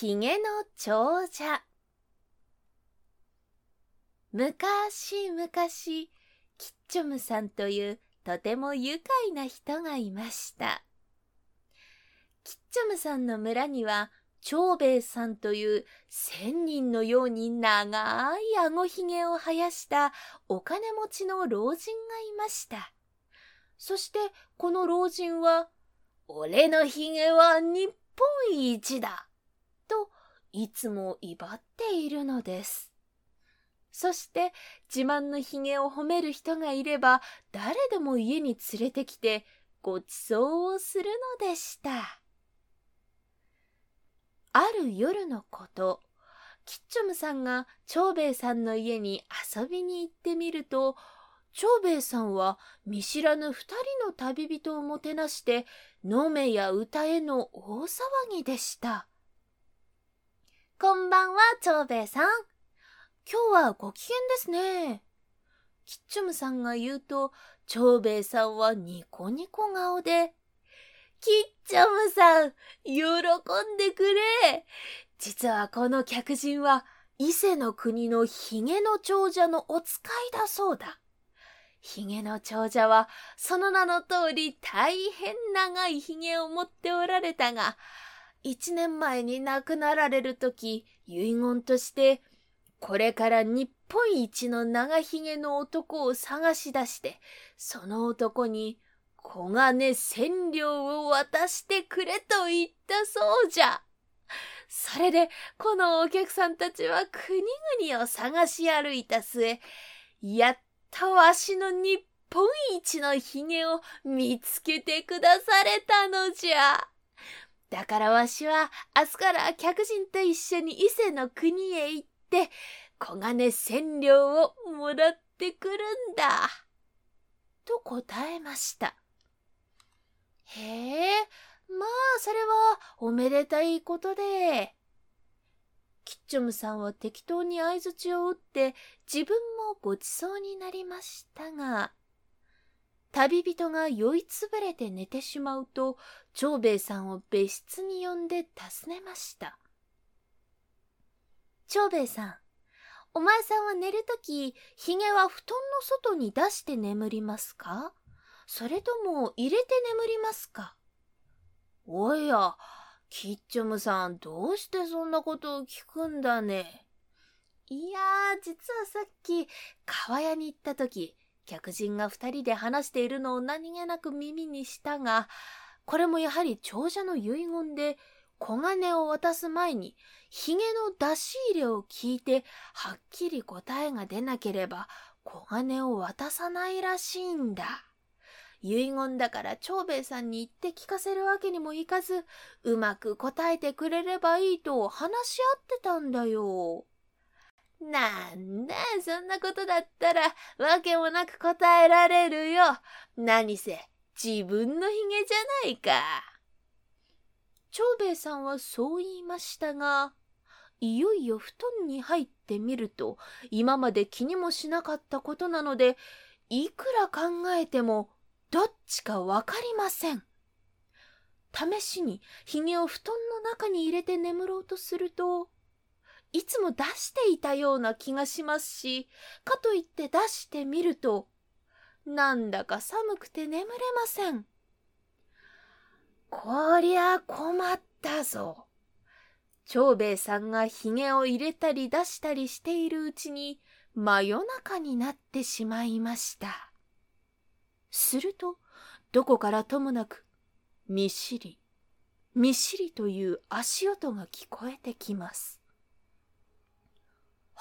ひげの長者。昔々キッチョムさんというとても愉快な人がいました。キッチョムさんの村には長兵衛さんという千人のように長いあごひげを生やしたお金持ちの老人がいました。そしてこの老人は俺のひげは日本一だ。いつも威張っているのです。そして自慢のひげを褒める人がいれば誰でも家に連れてきてごちそうをするのでした。ある夜のこと、キッチョムさんが長兵衛さんの家に遊びに行ってみると、長兵衛さんは見知らぬ二人の旅人をもてなして飲めや歌えの大騒ぎでした。こんばんは、長兵衛さん。今日はご機嫌ですね。キッチョムさんが言うと、長兵衛さんはニコニコ顔で、キッチョムさん、喜んでくれ。実はこの客人は、伊勢の国のヒゲの長者のお使いだそうだ。ヒゲの長者はその名の通り大変長いヒゲを持っておられたが、一年前に亡くなられるとき、遺言として、これから日本一の長ひげの男を探し出して、その男に小金千両を渡してくれと言ったそうじゃ。それで、このお客さんたちは国々を探し歩いた末、やっとわしの日本一のひげを見つけてくだされたのじゃ。だからわしは明日から客人と一緒に伊勢の国へ行って小金千両をもらってくるんだ。と答えました。へえ、まあそれはおめでたいことで。キッチョムさんは適当に相づちを打って自分もごちそうになりましたが、旅人が酔いつぶれて寝てしまうと、長兵衛さんを別室に呼んで尋ねました。長兵衛さん、お前さんは寝るとき、髭は布団の外に出して眠りますか？それとも入れて眠りますか？おや、キッチョムさん、どうしてそんなことを聞くんだね。いやー、実はさっき、川屋に行った時、客人が二人で話しているのを何気なく耳にしたが、これもやはり長者の遺言で、小金を渡す前に、髭の出し入れを聞いて、はっきり答えが出なければ、小金を渡さないらしいんだ。遺言だから長兵衛さんに言って聞かせるわけにもいかず、うまく答えてくれればいいと話し合ってたんだよ。なんだ、そんなことだったら、わけもなく答えられるよ。何せ、自分のひげじゃないか。長兵衛さんはそう言いましたが、いよいよ布団に入ってみると、今まで気にもしなかったことなので、いくら考えてもどっちかわかりません。試しに髭を布団の中に入れて眠ろうとすると、いつも出していたような気がしますし、かといって出してみると、なんだか寒くて眠れません。こりゃ困ったぞ。長兵衛さんが髭を入れたり出したりしているうちに真夜中になってしまいました。すると、どこからともなく、みっしり、みっしりという足音が聞こえてきます。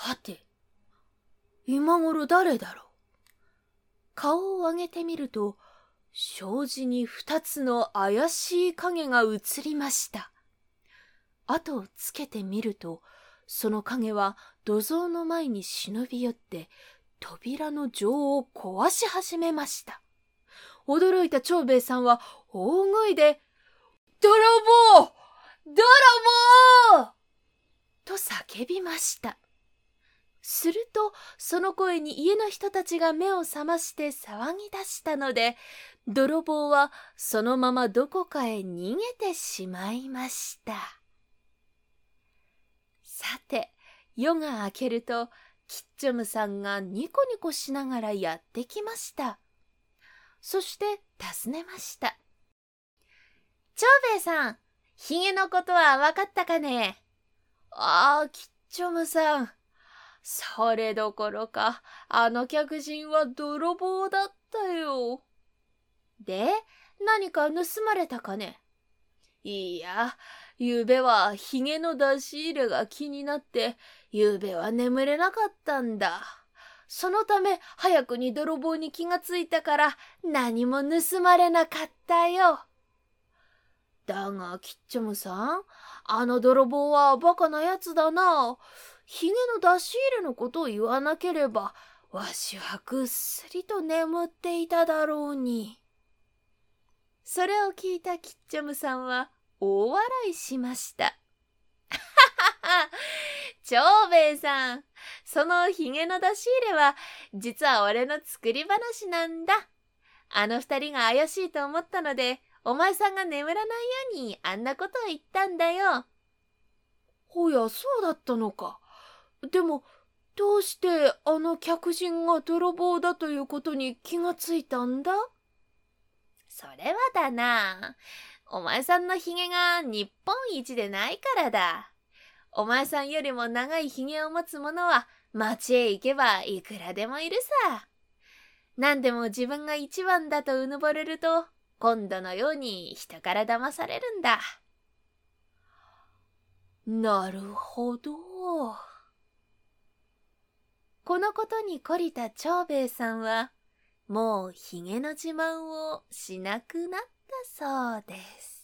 はて、今頃誰だろう？顔を上げてみると、障子に二つの怪しい影が映りました。後をつけてみると、その影は土蔵の前に忍び寄って、扉の錠を壊し始めました。驚いた長兵衛さんは大声で、泥棒泥棒と叫びました。すると、その声に家の人たちが目を覚まして騒ぎ出したので、泥棒はそのままどこかへ逃げてしまいました。さて、夜が明けると、キッチョムさんがニコニコしながらやってきました。そして尋ねました。長兵衛さん、ヒゲのことは分かったかね？ああ、キッチョムさん。それどころか、あの客人は泥棒だったよ。で、何か盗まれたかね？いや、ゆうべはヒゲの出し入れが気になって、ゆうべは眠れなかったんだ。そのため、早くに泥棒に気がついたから、何も盗まれなかったよ。だが、キッチョムさん、あの泥棒はバカなやつだな。ヒゲの出し入れのことを言わなければ、わしはぐっすりと眠っていただろうに。それを聞いたキッチョムさんは大笑いしました。ははは長兵衛さん、そのヒゲの出し入れは、実は俺の作り話なんだ。あの二人が怪しいと思ったので、お前さんが眠らないようにあんなことを言ったんだよ。おや、そうだったのか。でも、どうしてあの客人が泥棒だということに気がついたんだ？それはだな。お前さんのヒゲが日本一でないからだ。お前さんよりも長いヒゲを持つ者は街へ行けばいくらでもいるさ。何でも自分が一番だとうぬぼれると、今度のように人から騙されるんだ。なるほど。このことに懲りた長兵衛さんは、もうひげの自慢をしなくなったそうです。